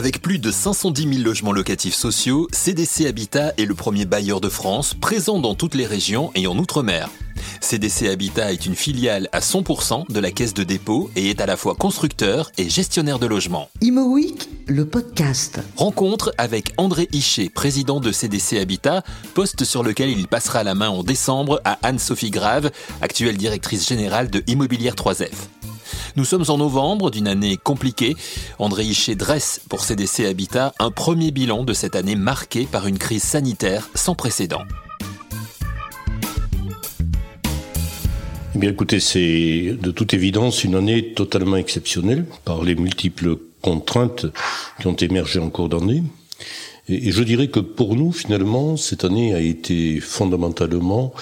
Avec plus de 510 000 logements locatifs sociaux, CDC Habitat est le premier bailleur de France présent dans toutes les régions et en Outre-mer. CDC Habitat est une filiale à 100% de la caisse de dépôt et est à la fois constructeur et gestionnaire de logements. Imo le podcast. Rencontre avec André Hichet, président de CDC Habitat, poste sur lequel il passera la main en décembre à Anne-Sophie Grave, actuelle directrice générale de Immobilière 3F. Nous sommes en novembre d'une année compliquée. André Hichet dresse pour CDC Habitat un premier bilan de cette année marquée par une crise sanitaire sans précédent. Eh bien écoutez, c'est de toute évidence une année totalement exceptionnelle par les multiples contraintes qui ont émergé en cours d'année. Et, je dirais que pour nous, finalement, cette année a été fondamentalement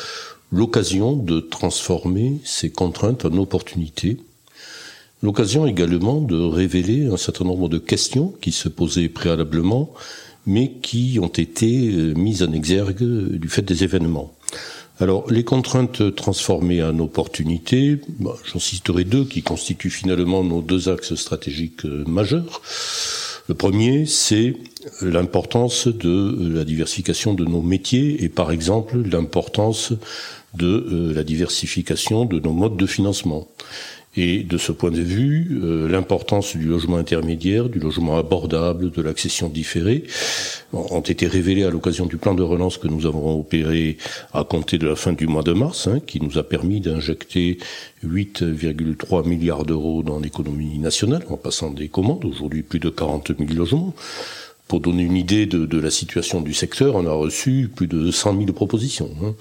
l'occasion de transformer ces contraintes en opportunités L'occasion également de révéler un certain nombre de questions qui se posaient préalablement, mais qui ont été euh, mises en exergue du fait des événements. Alors, les contraintes transformées en opportunités, bah, j'en citerai deux qui constituent finalement nos deux axes stratégiques euh, majeurs. Le premier, c'est l'importance de la diversification de nos métiers et par exemple l'importance de euh, la diversification de nos modes de financement. Et de ce point de vue, euh, l'importance du logement intermédiaire, du logement abordable, de l'accession différée ont été révélées à l'occasion du plan de relance que nous avons opéré à compter de la fin du mois de mars, hein, qui nous a permis d'injecter 8,3 milliards d'euros dans l'économie nationale en passant des commandes, aujourd'hui plus de 40 000 logements. Pour donner une idée de, la situation du secteur, on a reçu plus de 100 000 propositions. Hein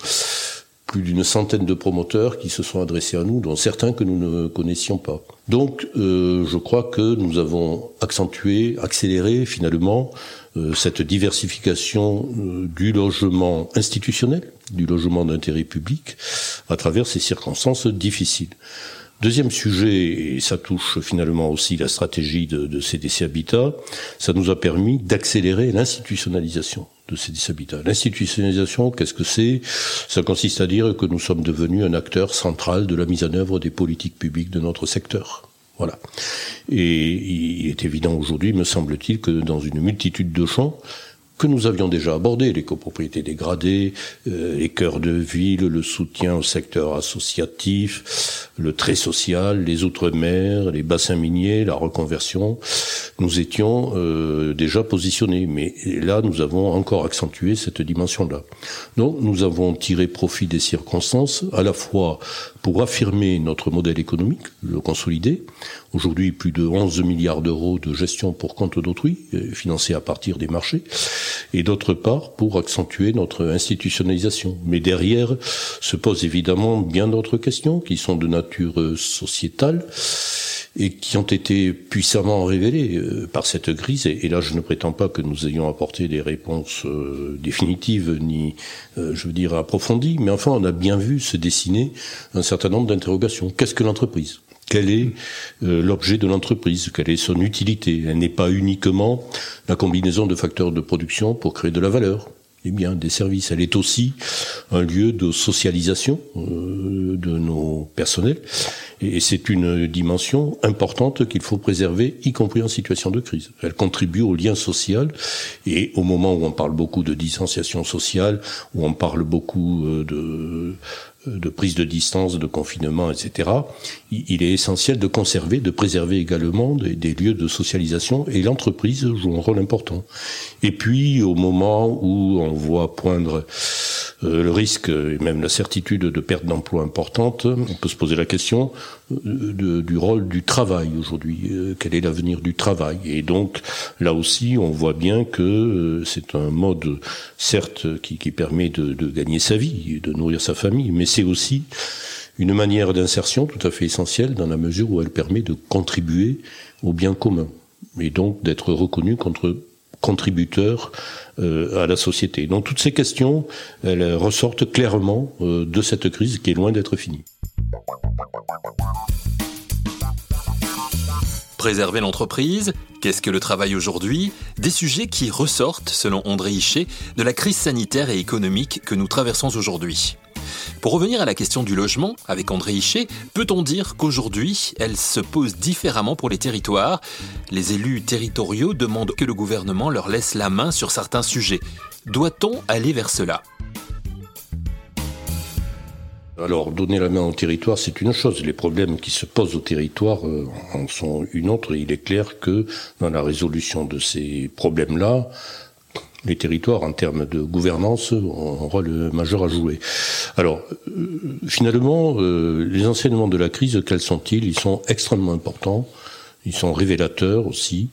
d'une centaine de promoteurs qui se sont adressés à nous, dont certains que nous ne connaissions pas. Donc, euh, je crois que nous avons accentué, accéléré finalement euh, cette diversification euh, du logement institutionnel, du logement d'intérêt public, à travers ces circonstances difficiles. Deuxième sujet, et ça touche finalement aussi la stratégie de, de CDC Habitat, ça nous a permis d'accélérer l'institutionnalisation de CDC Habitat. L'institutionnalisation, qu'est-ce que c'est? Ça consiste à dire que nous sommes devenus un acteur central de la mise en œuvre des politiques publiques de notre secteur. Voilà. Et il est évident aujourd'hui, me semble-t-il, que dans une multitude de champs, que nous avions déjà abordé, les copropriétés dégradées, euh, les cœurs de ville, le soutien au secteur associatif, le trait social, les outre-mer, les bassins miniers, la reconversion. Nous étions euh, déjà positionnés, mais là, nous avons encore accentué cette dimension-là. Donc, nous avons tiré profit des circonstances, à la fois pour affirmer notre modèle économique, le consolider. Aujourd'hui, plus de 11 milliards d'euros de gestion pour compte d'autrui, euh, financés à partir des marchés, et d'autre part pour accentuer notre institutionnalisation. Mais derrière se posent évidemment bien d'autres questions qui sont de nature euh, sociétale et qui ont été puissamment révélées euh, par cette crise. Et, là, je ne prétends pas que nous ayons apporté des réponses définitives ni, je veux dire, approfondies, mais enfin, on a bien vu se dessiner un certain nombre d'interrogations. Qu'est-ce que l'entreprise? Quel est l'objet de l'entreprise? Quelle est son utilité? Elle n'est pas uniquement la combinaison de facteurs de production pour créer de la valeur eh bien, des services. Elle est aussi un lieu de socialisation euh, de nos personnels. Et c'est une dimension importante qu'il faut préserver, y compris en situation de crise. Elle contribue au lien social et au moment où on parle beaucoup de distanciation sociale, où on parle beaucoup euh, de de prise de distance, de confinement, etc., il est essentiel de conserver, de préserver également des, lieux de socialisation et l'entreprise joue un rôle important. Et puis, au moment où on voit poindre euh, le risque et même la certitude de perte d'emploi importante, on peut se poser la question euh, du rôle du travail aujourd'hui. Euh, quel est l'avenir du travail? Et donc, là aussi, on voit bien que c'est un mode, certes, qui, permet de, gagner sa vie, de nourrir sa famille, mais c'est aussi une manière d'insertion tout à fait essentielle dans la mesure où elle permet de contribuer au bien commun et donc d'être reconnu contre contributeur euh, à la société. Donc toutes ces questions, elles ressortent clairement euh, de cette crise qui est loin d'être finie. Préserver l'entreprise, qu'est-ce que le travail aujourd'hui? Des sujets qui ressortent, selon André Hichet, de la crise sanitaire et économique que nous traversons aujourd'hui. Pour revenir à la question du logement, avec André Hichet, peut-on dire qu'aujourd'hui, elle se pose différemment pour les territoires? Les élus territoriaux demandent que le gouvernement leur laisse la main sur certains sujets. Doit-on aller vers cela? Alors, donner la main au territoire, c'est une chose. Les problèmes qui se posent au territoire euh, en sont une autre. il est clair que dans la résolution de ces problèmes-là, les territoires, en termes de gouvernance, ont un rôle majeur à jouer. Alors, euh, finalement, euh, les enseignements de la crise, quels sont-ils? Ils sont extrêmement importants. Ils sont révélateurs aussi.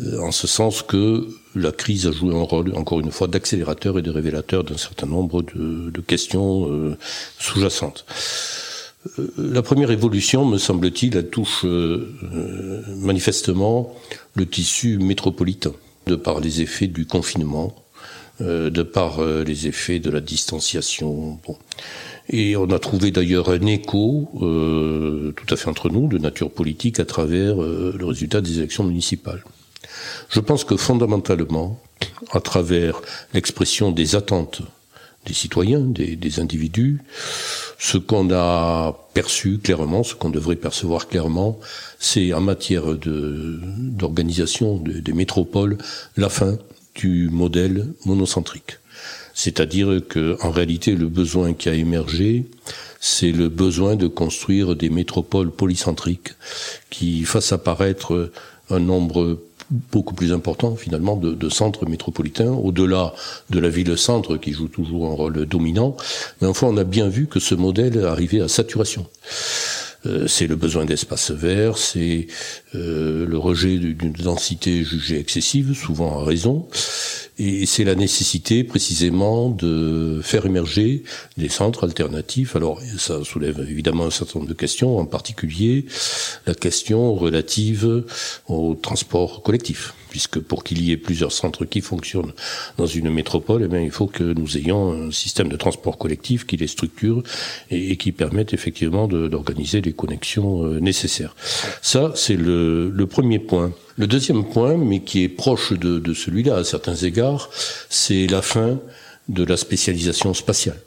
Euh, en ce sens que la crise a joué un rôle, encore une fois, d'accélérateur et de révélateur d'un certain nombre de, de questions sous-jacentes. La première évolution, me semble-t-il, touche manifestement le tissu métropolitain, de par les effets du confinement, de par les effets de la distanciation. Et on a trouvé d'ailleurs un écho tout à fait entre nous de nature politique à travers le résultat des élections municipales. Je pense que fondamentalement, à travers l'expression des attentes des citoyens, des, individus, ce qu'on a perçu clairement, ce qu'on devrait percevoir clairement, c'est en matière d'organisation des métropoles la fin du modèle monocentrique. C'est-à-dire que, en réalité, le besoin qui a émergé, c'est le besoin de construire des métropoles polycentriques qui fassent apparaître un nombre beaucoup plus important finalement de, de centres métropolitains, au-delà de la ville-centre qui joue toujours un rôle dominant. Mais enfin, on a bien vu que ce modèle arrivait à saturation. Euh, c'est le besoin d'espace vert, c'est euh, le rejet d'une densité jugée excessive, souvent à raison, et c'est la nécessité précisément de faire émerger des centres alternatifs. Alors ça soulève évidemment un certain nombre de questions, en particulier la question relative au transport collectif puisque pour qu'il y ait plusieurs centres qui fonctionnent dans une métropole, eh bien, il faut que nous ayons un système de transport collectif qui les structure et, qui permette effectivement d'organiser les connexions euh, nécessaires. Ça, c'est le, premier point. Le deuxième point, mais qui est proche de celui-là à certains égards, c'est la fin de la spécialisation spatiale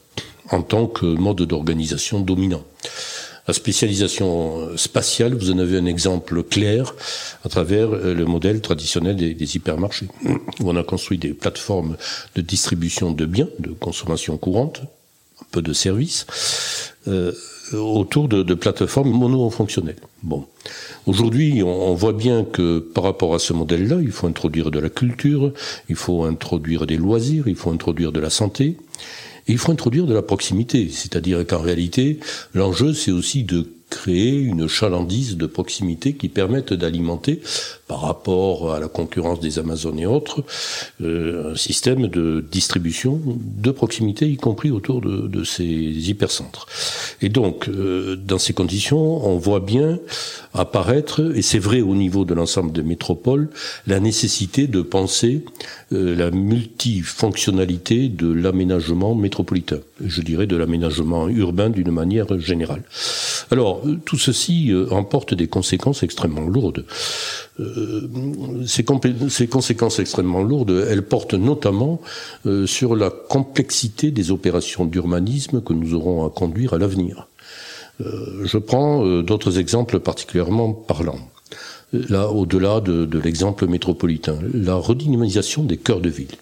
en tant que mode d'organisation dominant. La spécialisation spatiale, vous en avez un exemple clair à travers euh, le modèle traditionnel des, hypermarchés, où on a construit des plateformes de distribution de biens, de consommation courante, un peu de services, euh, autour de, plateformes mono-fonctionnelles. Bon. Aujourd'hui, on, voit bien que par rapport à ce modèle-là, il faut introduire de la culture, il faut introduire des loisirs, il faut introduire de la santé, il faut introduire de la proximité, c'est-à-dire qu'en réalité, l'enjeu, c'est aussi de créer une chalandise de proximité qui permette d'alimenter, par rapport à la concurrence des Amazones et autres, euh, un système de distribution de proximité, y compris autour de, ces hypercentres. Et donc, euh, dans ces conditions, on voit bien apparaître, et c'est vrai au niveau de l'ensemble des métropoles, la nécessité de penser euh, la multifonctionnalité de l'aménagement métropolitain, je dirais de l'aménagement urbain d'une manière générale. Alors, tout ceci euh, emporte des conséquences extrêmement lourdes. Euh, ces, ces, conséquences extrêmement lourdes, elles portent notamment sur la complexité des opérations d'urbanisme que nous aurons à conduire à l'avenir. je prends d'autres exemples particulièrement parlants là, au-delà de, l'exemple métropolitain, la redynamisation des cœurs de ville.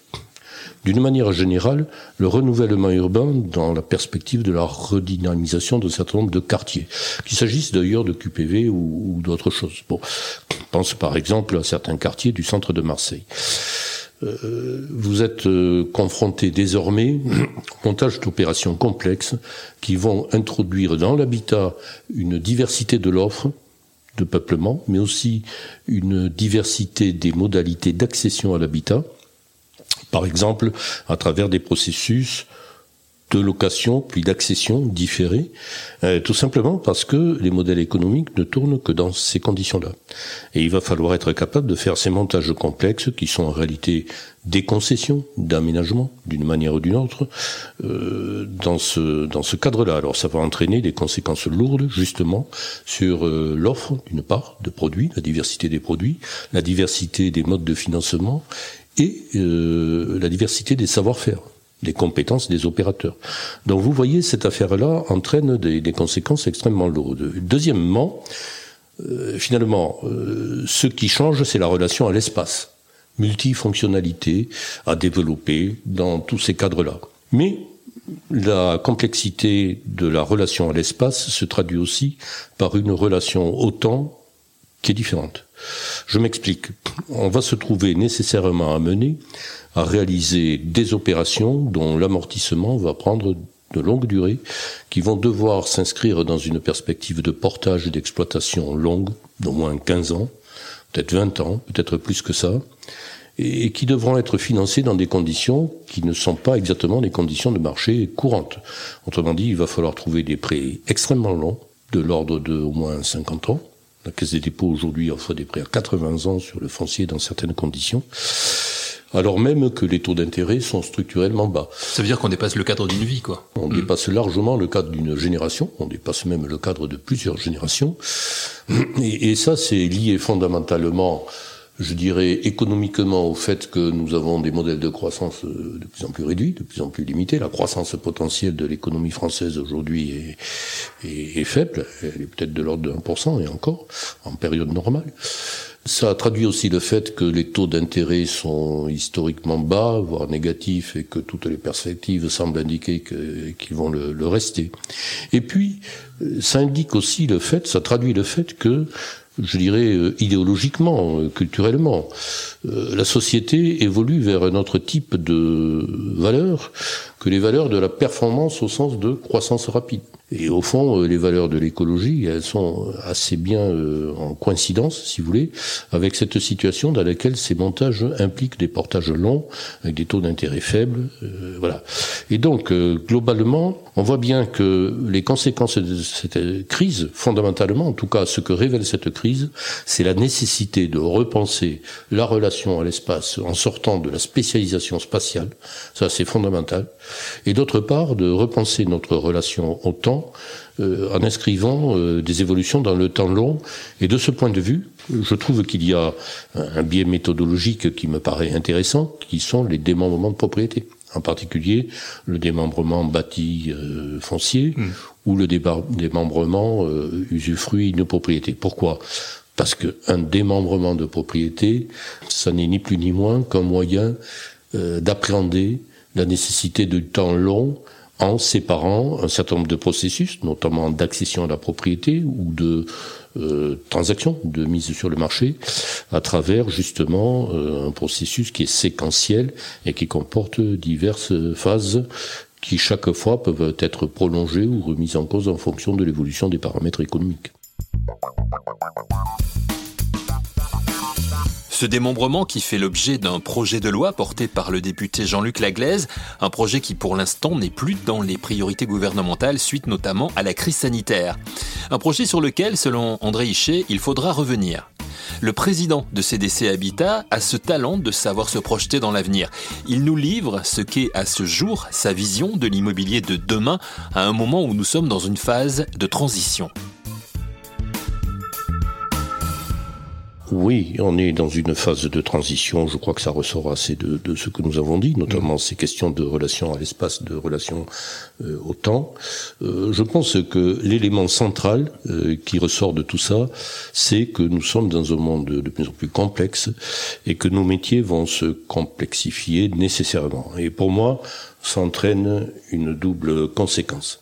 D'une manière générale, le renouvellement urbain dans la perspective de la redynamisation d'un certain nombre de quartiers, qu'il s'agisse d'ailleurs de QPV ou, d'autres choses. Bon, pense par exemple à certains quartiers du centre de Marseille. Euh, vous êtes euh, confronté désormais au montage d'opérations complexes qui vont introduire dans l'habitat une diversité de l'offre de peuplement, mais aussi une diversité des modalités d'accession à l'habitat, par exemple à travers des processus de location puis d'accession différée, euh, tout simplement parce que les modèles économiques ne tournent que dans ces conditions-là. Et il va falloir être capable de faire ces montages complexes qui sont en réalité des concessions d'aménagement d'une manière ou d'une autre euh, dans ce dans ce cadre-là. Alors ça va entraîner des conséquences lourdes justement sur euh, l'offre d'une part de produits, la diversité des produits, la diversité des modes de financement et la diversité des savoir-faire des compétences des opérateurs. Donc vous voyez, cette affaire-là entraîne des, des, conséquences extrêmement lourdes. Deuxièmement, euh, finalement, euh, ce qui change, c'est la relation à l'espace. Multifonctionnalité à développer dans tous ces cadres-là. Mais la complexité de la relation à l'espace se traduit aussi par une relation au temps qui est différente. Je m'explique. On va se trouver nécessairement amené à réaliser des opérations dont l'amortissement va prendre de longue durée, qui vont devoir s'inscrire dans une perspective de portage et d'exploitation longue, d'au moins 15 ans, peut-être 20 ans, peut-être plus que ça, et qui devront être financés dans des conditions qui ne sont pas exactement les conditions de marché courantes. Autrement dit, il va falloir trouver des prêts extrêmement longs, de l'ordre de au moins 50 ans. La Caisse des dépôts aujourd'hui offre des prêts à 80 ans sur le foncier dans certaines conditions alors même que les taux d'intérêt sont structurellement bas. Ça veut dire qu'on dépasse le cadre d'une vie, quoi. On dépasse largement le cadre d'une génération, on dépasse même le cadre de plusieurs générations. Et, et ça, c'est lié fondamentalement je dirais, économiquement au fait que nous avons des modèles de croissance euh, de plus en plus réduits, de plus en plus limités. La croissance potentielle de l'économie française aujourd'hui est, est, est, faible. Elle est peut-être de l'ordre de 1% et encore, en période normale. Ça traduit aussi le fait que les taux d'intérêt sont historiquement bas, voire négatifs, et que toutes les perspectives semblent indiquer qu'ils vont le, le rester. Et puis, euh, ça indique aussi le fait, ça traduit le fait que je dirais, euh, idéologiquement, euh, culturellement. Euh, la société évolue vers un autre type de valeurs que les valeurs de la performance au sens de croissance rapide. Et au fond, les valeurs de l'écologie, elles sont assez bien en coïncidence, si vous voulez, avec cette situation dans laquelle ces montages impliquent des portages longs, avec des taux d'intérêt faibles, voilà. Et donc, globalement, on voit bien que les conséquences de cette crise, fondamentalement, en tout cas, ce que révèle cette crise, c'est la nécessité de repenser la relation à l'espace en sortant de la spécialisation spatiale, ça c'est fondamental, et d'autre part de repenser notre relation au temps euh, en inscrivant euh, des évolutions dans le temps long. Et de ce point de vue, je trouve qu'il y a un biais méthodologique qui me paraît intéressant, qui sont les démembrements de propriété en particulier le démembrement bâti euh, foncier hmm. ou le démembrement usufruit de propriété. Pourquoi? Parce qu'un démembrement de propriété, ça n'est ni plus ni moins qu'un moyen d'appréhender la nécessité de temps long en séparant un certain nombre de processus, notamment d'accession à la propriété ou de euh, transactions, de mise sur le marché, à travers justement euh, un processus qui est séquentiel et qui comporte diverses phases qui chaque fois peuvent être prolongées ou remises en cause en fonction de l'évolution des paramètres économiques. Ce démembrement qui fait l'objet d'un projet de loi porté par le député Jean-Luc Laglaise, un projet qui pour l'instant n'est plus dans les priorités gouvernementales suite notamment à la crise sanitaire. Un projet sur lequel, selon André Hichet, il faudra revenir. Le président de CDC Habitat a ce talent de savoir se projeter dans l'avenir. Il nous livre ce qu'est à ce jour sa vision de l'immobilier de demain à un moment où nous sommes dans une phase de transition. Oui, on est dans une phase de transition. Je crois que ça ressort assez de, de ce que nous avons dit, notamment mm. ces questions de relation à l'espace, de relation euh, au temps. Euh, je pense que l'élément central euh, qui ressort de tout ça, c'est que nous sommes dans un monde de, de plus en plus complexe et que nos métiers vont se complexifier nécessairement. Et pour moi, ça entraîne une double conséquence.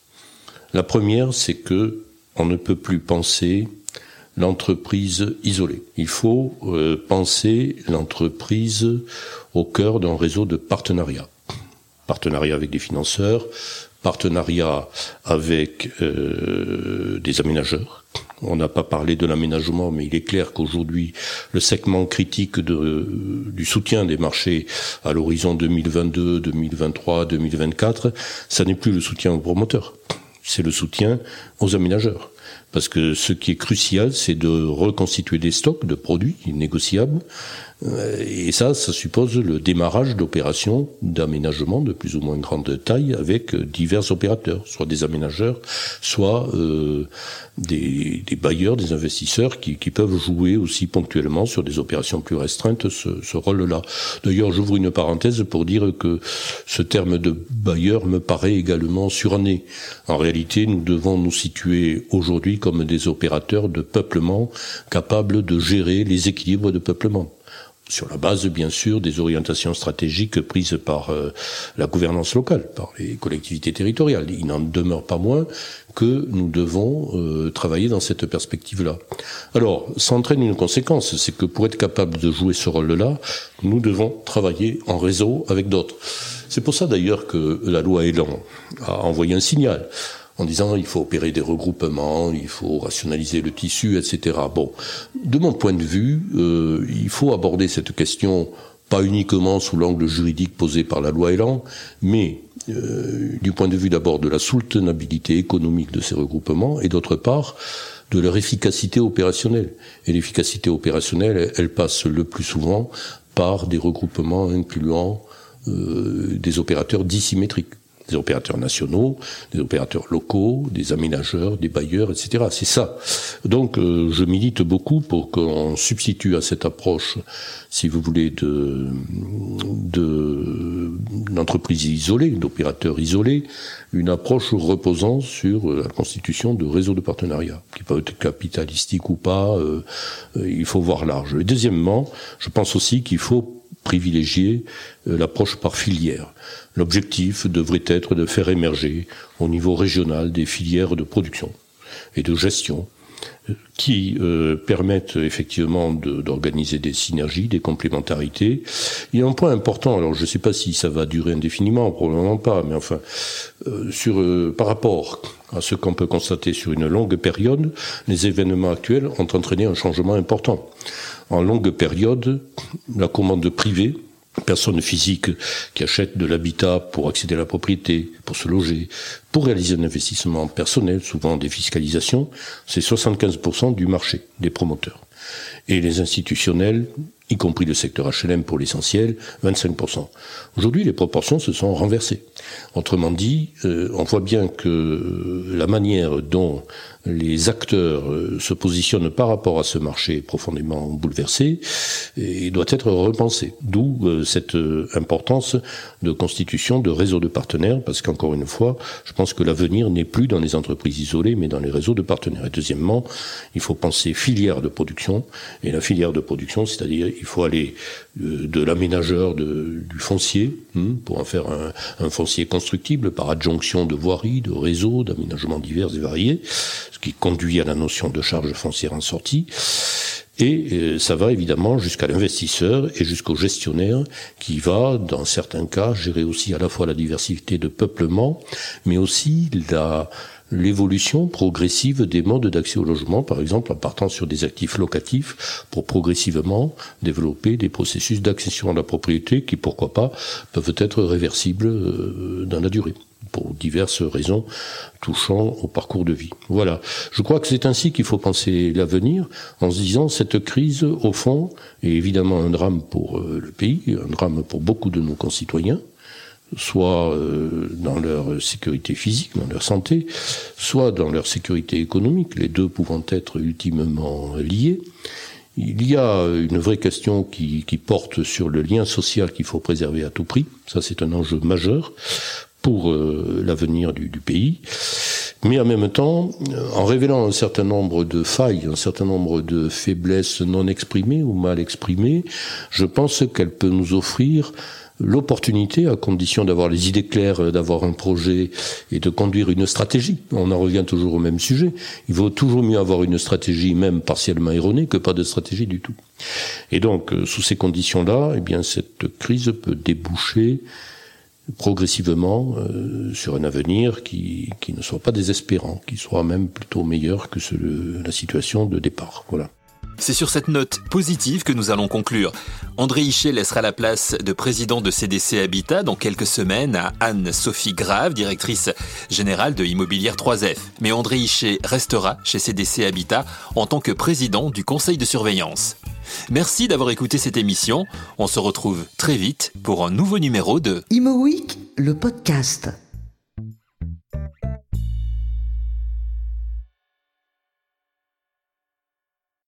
La première, c'est que on ne peut plus penser l'entreprise isolée. Il faut euh, penser l'entreprise au cœur d'un réseau de partenariats. Partenariat avec des financeurs, partenariat avec euh, des aménageurs. On n'a pas parlé de l'aménagement, mais il est clair qu'aujourd'hui, le segment critique du soutien des marchés à l'horizon 2022, 2023, 2024, ça n'est plus le soutien aux promoteurs, c'est le soutien aux aménageurs. Parce que ce qui est crucial, c'est de reconstituer des stocks de produits négociables Euh, et ça, ça suppose le démarrage d'opérations d'aménagement de plus ou moins grande taille avec divers opérateurs, soit des aménageurs, soit euh, des, bailleurs, des investisseurs qui, qui, peuvent jouer aussi ponctuellement sur des opérations plus restreintes ce, ce rôle-là. D'ailleurs, j'ouvre une parenthèse pour dire que ce terme de bailleur me paraît également suranné. En réalité, nous devons nous situer aujourd'hui comme des opérateurs de peuplement capables de gérer les équilibres de peuplement sur la base bien sûr des orientations stratégiques prises par euh, la gouvernance locale, par les collectivités territoriales. Il n'en demeure pas moins que nous devons euh, travailler dans cette perspective-là. Alors, ça entraîne une conséquence, c'est que pour être capable de jouer ce rôle-là, nous devons travailler en réseau avec d'autres. C'est pour ça d'ailleurs que la loi Elan a envoyé un signal en disant il faut opérer des regroupements, il faut rationaliser le tissu, etc. Bon, de mon point de vue, euh, il faut aborder cette question pas uniquement sous l'angle juridique posé par la loi Elan, mais euh, du point de vue d'abord de la soutenabilité économique de ces regroupements et d'autre part de leur efficacité opérationnelle. Et l'efficacité opérationnelle, elle, passe le plus souvent par des regroupements incluant euh, des opérateurs dissymétriques des opérateurs nationaux, des opérateurs locaux, des aménageurs, des bailleurs, etc. C'est ça. Donc euh, je milite beaucoup pour qu'on substitue à cette approche, si vous voulez, de d'entreprise isolée, d'opérateurs isolés, une approche reposant sur la constitution de réseaux de partenariat, qui peut être capitalistique ou pas, euh, euh, il faut voir large. Et deuxièmement, je pense aussi qu'il faut privilégier l'approche par filière. L'objectif devrait être de faire émerger au niveau régional des filières de production et de gestion qui euh, permettent effectivement d'organiser des synergies, des complémentarités. Il y a un point important, alors je ne sais pas si ça va durer indéfiniment, probablement pas, mais enfin, euh, sur, euh, par rapport à ce qu'on peut constater sur une longue période, les événements actuels ont entraîné un changement important. En longue période, la commande privée personnes physiques qui achètent de l'habitat pour accéder à la propriété, pour se loger, pour réaliser un investissement personnel, souvent des fiscalisations, c'est 75% du marché des promoteurs. Et les institutionnels, y compris le secteur HLM pour l'essentiel, 25%. Aujourd'hui, les proportions se sont renversées. Autrement dit, euh, on voit bien que la manière dont les acteurs euh, se positionnent par rapport à ce marché profondément bouleversé et doit être repensé. D'où euh, cette euh, importance de constitution de réseaux de partenaires, parce qu'encore une fois, je pense que l'avenir n'est plus dans les entreprises isolées, mais dans les réseaux de partenaires. Et deuxièmement, il faut penser filière de production, et la filière de production, c'est-à-dire il faut aller de l'aménageur du foncier, hmm, pour en faire un, un foncier constructible par adjonction de voiries, de réseaux, d'aménagements divers et variés, ce qui conduit à la notion de charge foncière en sortie. Et euh, ça va évidemment jusqu'à l'investisseur et jusqu'au gestionnaire qui va, dans certains cas, gérer aussi à la fois la diversité de peuplement, mais aussi la, l'évolution progressive des modes d'accès au logement, par exemple en partant sur des actifs locatifs pour progressivement développer des processus d'accession à la propriété qui, pourquoi pas, peuvent être réversibles euh, dans la durée pour diverses raisons touchant au parcours de vie. Voilà. Je crois que c'est ainsi qu'il faut penser l'avenir, en se disant cette crise, au fond, est évidemment un drame pour euh, le pays, un drame pour beaucoup de nos concitoyens, soit euh, dans leur sécurité physique, dans leur santé, soit dans leur sécurité économique, les deux pouvant être ultimement liés. Il y a une vraie question qui, qui porte sur le lien social qu'il faut préserver à tout prix. Ça, c'est un enjeu majeur pour euh, l'avenir du, du, pays. Mais en même temps, en révélant un certain nombre de failles, un certain nombre de faiblesses non exprimées ou mal exprimées, je pense qu'elle peut nous offrir l'opportunité, à condition d'avoir les idées claires, d'avoir un projet et de conduire une stratégie. On en revient toujours au même sujet. Il vaut toujours mieux avoir une stratégie, même partiellement erronée, que pas de stratégie du tout. Et donc, euh, sous ces conditions-là, eh bien, cette crise peut déboucher progressivement euh, sur un avenir qui, qui ne soit pas désespérant, qui soit même plutôt meilleur que la situation de départ. Voilà. C'est sur cette note positive que nous allons conclure. André Hichet laissera la place de président de CDC Habitat dans quelques semaines à Anne-Sophie Grave, directrice générale de Immobilière 3F. Mais André Hichet restera chez CDC Habitat en tant que président du conseil de surveillance. Merci d'avoir écouté cette émission. On se retrouve très vite pour un nouveau numéro de Imo Week, le podcast.